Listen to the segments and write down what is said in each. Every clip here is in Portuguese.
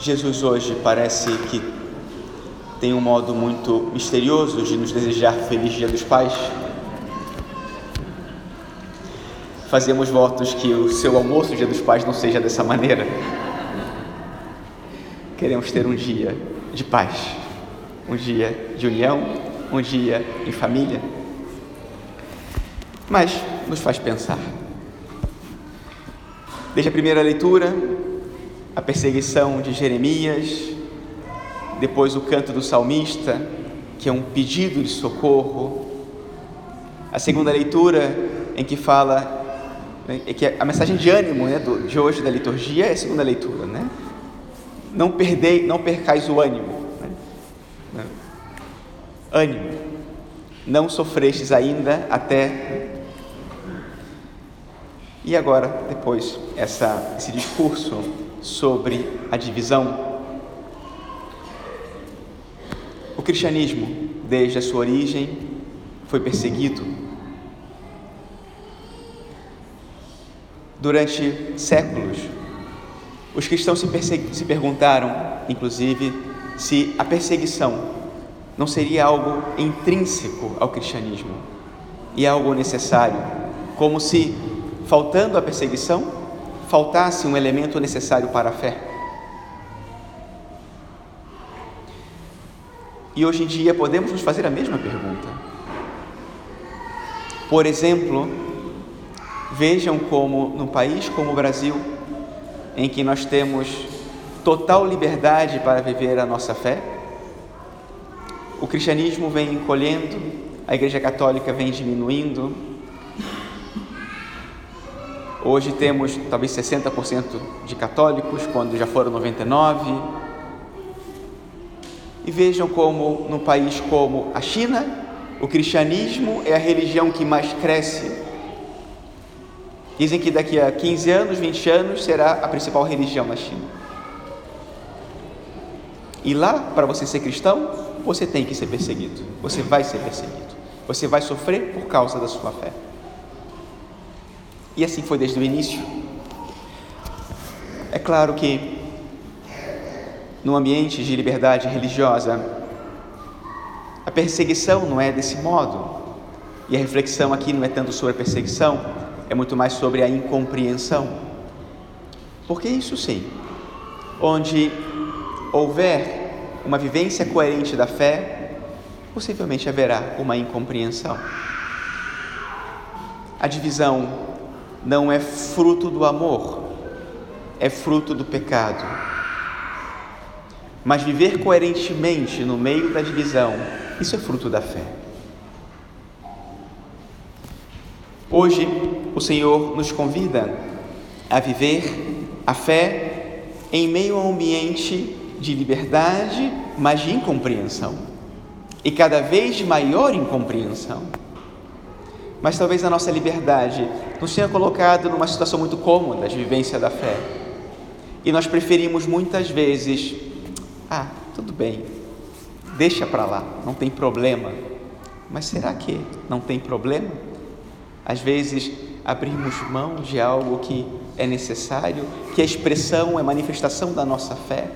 Jesus hoje parece que tem um modo muito misterioso de nos desejar feliz Dia dos Pais. Fazemos votos que o seu almoço Dia dos Pais não seja dessa maneira. Queremos ter um dia de paz, um dia de união, um dia em família. Mas nos faz pensar. Desde a primeira leitura, a perseguição de Jeremias, depois o canto do salmista, que é um pedido de socorro, a segunda leitura, em que fala, é que a mensagem de ânimo né, de hoje da liturgia é a segunda leitura, né? Não perdei, não percais o ânimo. Né? Ânimo, não sofrestes ainda até e agora, depois, essa, esse discurso sobre a divisão. O cristianismo, desde a sua origem, foi perseguido. Durante séculos, os cristãos se, se perguntaram, inclusive, se a perseguição não seria algo intrínseco ao cristianismo e algo necessário, como se faltando a perseguição, faltasse um elemento necessário para a fé. E hoje em dia podemos nos fazer a mesma pergunta. Por exemplo, vejam como num país como o Brasil, em que nós temos total liberdade para viver a nossa fé, o cristianismo vem encolhendo, a Igreja Católica vem diminuindo, Hoje temos talvez 60% de católicos, quando já foram 99. E vejam como num país como a China, o cristianismo é a religião que mais cresce. Dizem que daqui a 15 anos, 20 anos será a principal religião na China. E lá, para você ser cristão, você tem que ser perseguido. Você vai ser perseguido. Você vai sofrer por causa da sua fé. E assim foi desde o início. É claro que, no ambiente de liberdade religiosa, a perseguição não é desse modo. E a reflexão aqui não é tanto sobre a perseguição, é muito mais sobre a incompreensão. Porque isso sim, onde houver uma vivência coerente da fé, possivelmente haverá uma incompreensão. A divisão não é fruto do amor, é fruto do pecado. Mas viver coerentemente no meio da divisão, isso é fruto da fé. Hoje, o Senhor nos convida a viver a fé em meio a um ambiente de liberdade, mas de incompreensão, e cada vez maior incompreensão mas talvez a nossa liberdade nos tenha colocado numa situação muito cômoda de vivência da fé. E nós preferimos muitas vezes, ah, tudo bem, deixa para lá, não tem problema. Mas será que não tem problema? Às vezes abrimos mão de algo que é necessário, que é expressão, é manifestação da nossa fé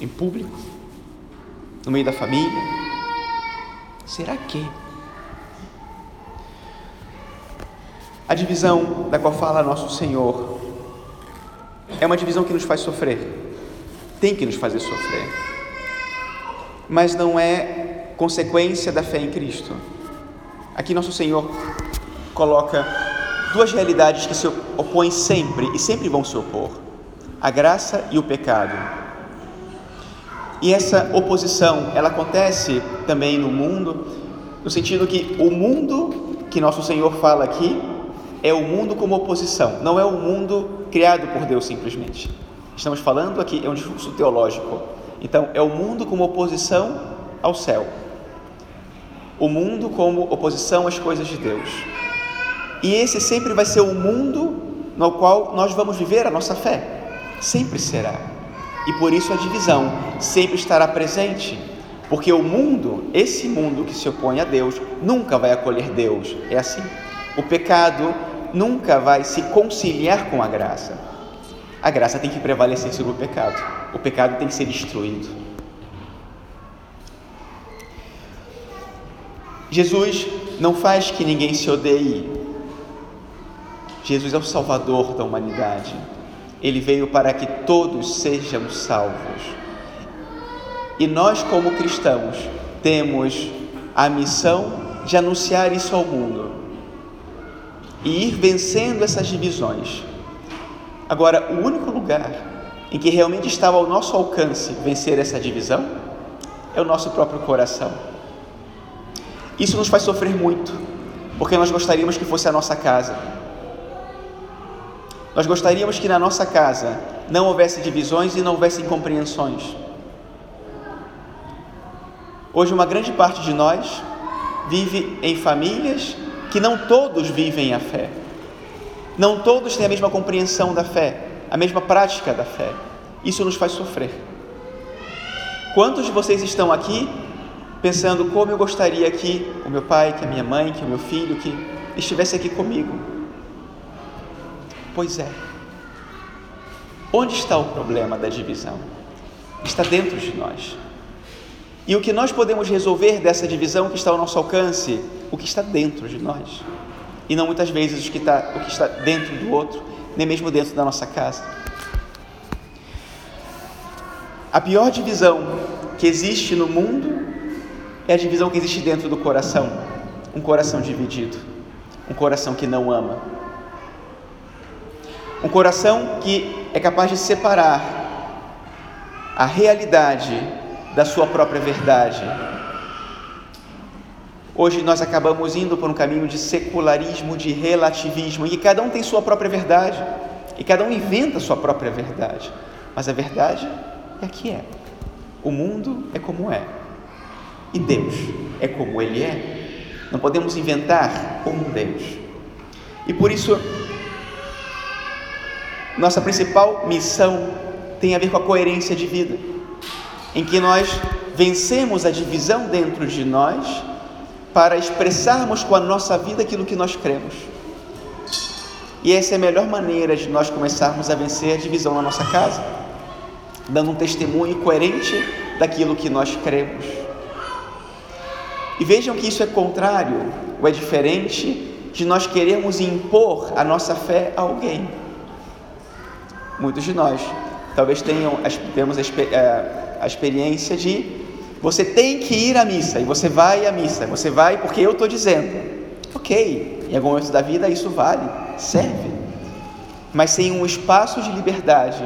em público, no meio da família. Será que A divisão da qual fala nosso Senhor é uma divisão que nos faz sofrer, tem que nos fazer sofrer, mas não é consequência da fé em Cristo. Aqui nosso Senhor coloca duas realidades que se opõem sempre e sempre vão se opor: a graça e o pecado. E essa oposição, ela acontece também no mundo, no sentido que o mundo que nosso Senhor fala aqui é o mundo como oposição, não é o mundo criado por Deus simplesmente. Estamos falando aqui, é um discurso teológico. Então, é o mundo como oposição ao céu. O mundo como oposição às coisas de Deus. E esse sempre vai ser o mundo no qual nós vamos viver a nossa fé. Sempre será. E por isso a divisão sempre estará presente. Porque o mundo, esse mundo que se opõe a Deus, nunca vai acolher Deus. É assim. O pecado nunca vai se conciliar com a graça. a graça tem que prevalecer sobre o pecado. O pecado tem que ser destruído. Jesus não faz que ninguém se odeie. Jesus é o Salvador da humanidade. Ele veio para que todos sejam salvos. E nós, como cristãos, temos a missão de anunciar isso ao mundo e ir vencendo essas divisões. Agora, o único lugar em que realmente estava ao nosso alcance vencer essa divisão é o nosso próprio coração. Isso nos faz sofrer muito, porque nós gostaríamos que fosse a nossa casa. Nós gostaríamos que na nossa casa não houvesse divisões e não houvesse incompreensões. Hoje, uma grande parte de nós vive em famílias que não todos vivem a fé. Não todos têm a mesma compreensão da fé, a mesma prática da fé. Isso nos faz sofrer. Quantos de vocês estão aqui pensando como eu gostaria que o meu pai, que a minha mãe, que o meu filho, que estivesse aqui comigo? Pois é. Onde está o problema da divisão? Está dentro de nós. E o que nós podemos resolver dessa divisão que está ao nosso alcance? O que está dentro de nós. E não muitas vezes o que está, o que está dentro do outro, nem mesmo dentro da nossa casa. A pior divisão que existe no mundo é a divisão que existe dentro do coração. Um coração dividido. Um coração que não ama. Um coração que é capaz de separar a realidade da sua própria verdade. Hoje nós acabamos indo por um caminho de secularismo, de relativismo, em que cada um tem sua própria verdade e cada um inventa sua própria verdade. Mas a verdade é que é. O mundo é como é. E Deus é como Ele é. Não podemos inventar um Deus. E por isso, nossa principal missão tem a ver com a coerência de vida em que nós vencemos a divisão dentro de nós para expressarmos com a nossa vida aquilo que nós cremos. E essa é a melhor maneira de nós começarmos a vencer a divisão na nossa casa, dando um testemunho coerente daquilo que nós cremos. E vejam que isso é contrário ou é diferente de nós queremos impor a nossa fé a alguém. Muitos de nós talvez tenham, temos a, é, a experiência de você tem que ir à missa e você vai à missa, você vai porque eu estou dizendo. Ok, em algum momento da vida isso vale, serve, mas sem um espaço de liberdade,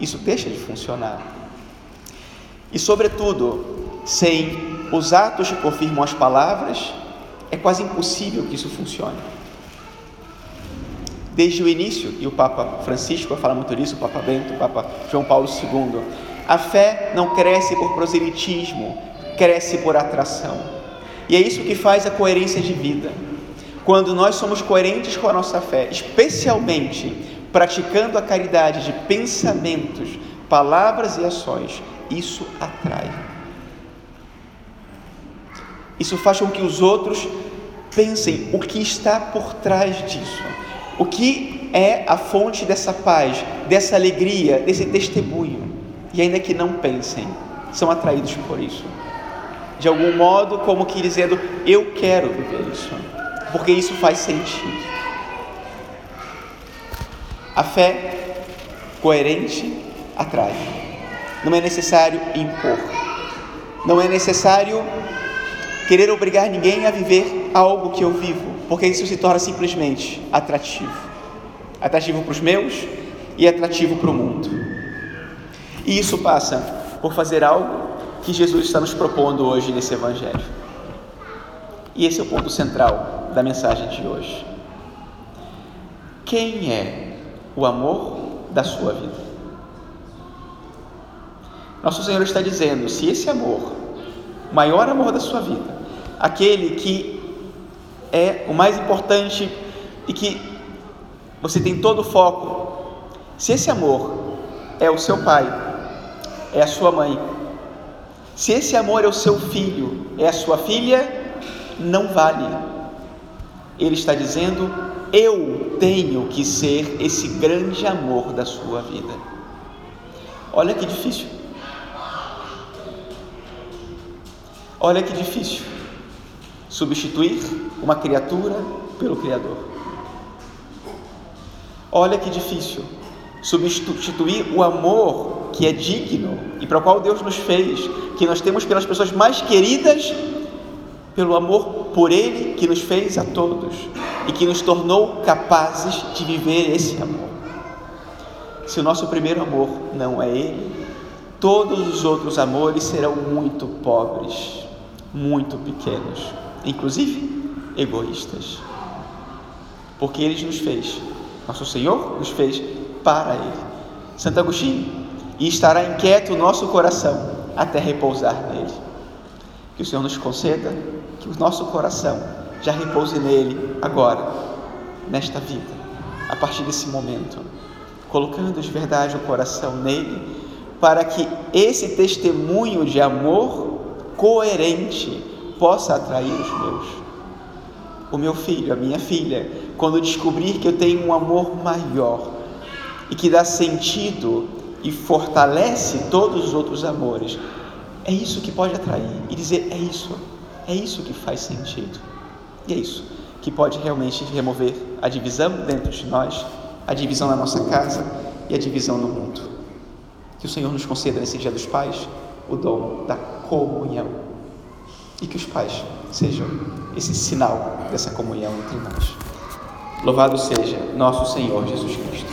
isso deixa de funcionar. E, sobretudo, sem os atos que confirmam as palavras, é quase impossível que isso funcione. Desde o início, e o Papa Francisco fala muito disso, o Papa Bento, o Papa João Paulo II, a fé não cresce por proselitismo, cresce por atração. E é isso que faz a coerência de vida. Quando nós somos coerentes com a nossa fé, especialmente praticando a caridade de pensamentos, palavras e ações, isso atrai. Isso faz com que os outros pensem o que está por trás disso. O que é a fonte dessa paz, dessa alegria, desse testemunho? E ainda que não pensem, são atraídos por isso. De algum modo, como que dizendo, eu quero viver isso, porque isso faz sentido. A fé coerente atrai. Não é necessário impor. Não é necessário querer obrigar ninguém a viver algo que eu vivo, porque isso se torna simplesmente atrativo. Atrativo para os meus e atrativo para o mundo. E isso passa por fazer algo que Jesus está nos propondo hoje nesse Evangelho. E esse é o ponto central da mensagem de hoje. Quem é o amor da sua vida? Nosso Senhor está dizendo: se esse amor, o maior amor da sua vida, aquele que é o mais importante e que você tem todo o foco, se esse amor é o seu pai, é a sua mãe. Se esse amor é o seu filho, é a sua filha, não vale. Ele está dizendo: Eu tenho que ser esse grande amor da sua vida. Olha que difícil. Olha que difícil substituir uma criatura pelo Criador. Olha que difícil substituir o amor que é digno e para o qual Deus nos fez, que nós temos pelas pessoas mais queridas, pelo amor por Ele que nos fez a todos e que nos tornou capazes de viver esse amor. Se o nosso primeiro amor não é Ele, todos os outros amores serão muito pobres, muito pequenos, inclusive egoístas. Porque Ele nos fez, nosso Senhor nos fez para Ele. Santo Agostinho, e estará inquieto o nosso coração até repousar nele. Que o Senhor nos conceda que o nosso coração já repouse nele agora, nesta vida, a partir desse momento, colocando de verdade o coração nele, para que esse testemunho de amor coerente possa atrair os meus. O meu filho, a minha filha, quando descobrir que eu tenho um amor maior, e que dá sentido e fortalece todos os outros amores, é isso que pode atrair e dizer: é isso, é isso que faz sentido. E é isso que pode realmente remover a divisão dentro de nós, a divisão na nossa casa e a divisão no mundo. Que o Senhor nos conceda nesse Dia dos Pais o dom da comunhão e que os pais sejam esse sinal dessa comunhão entre nós. Louvado seja nosso Senhor Jesus Cristo.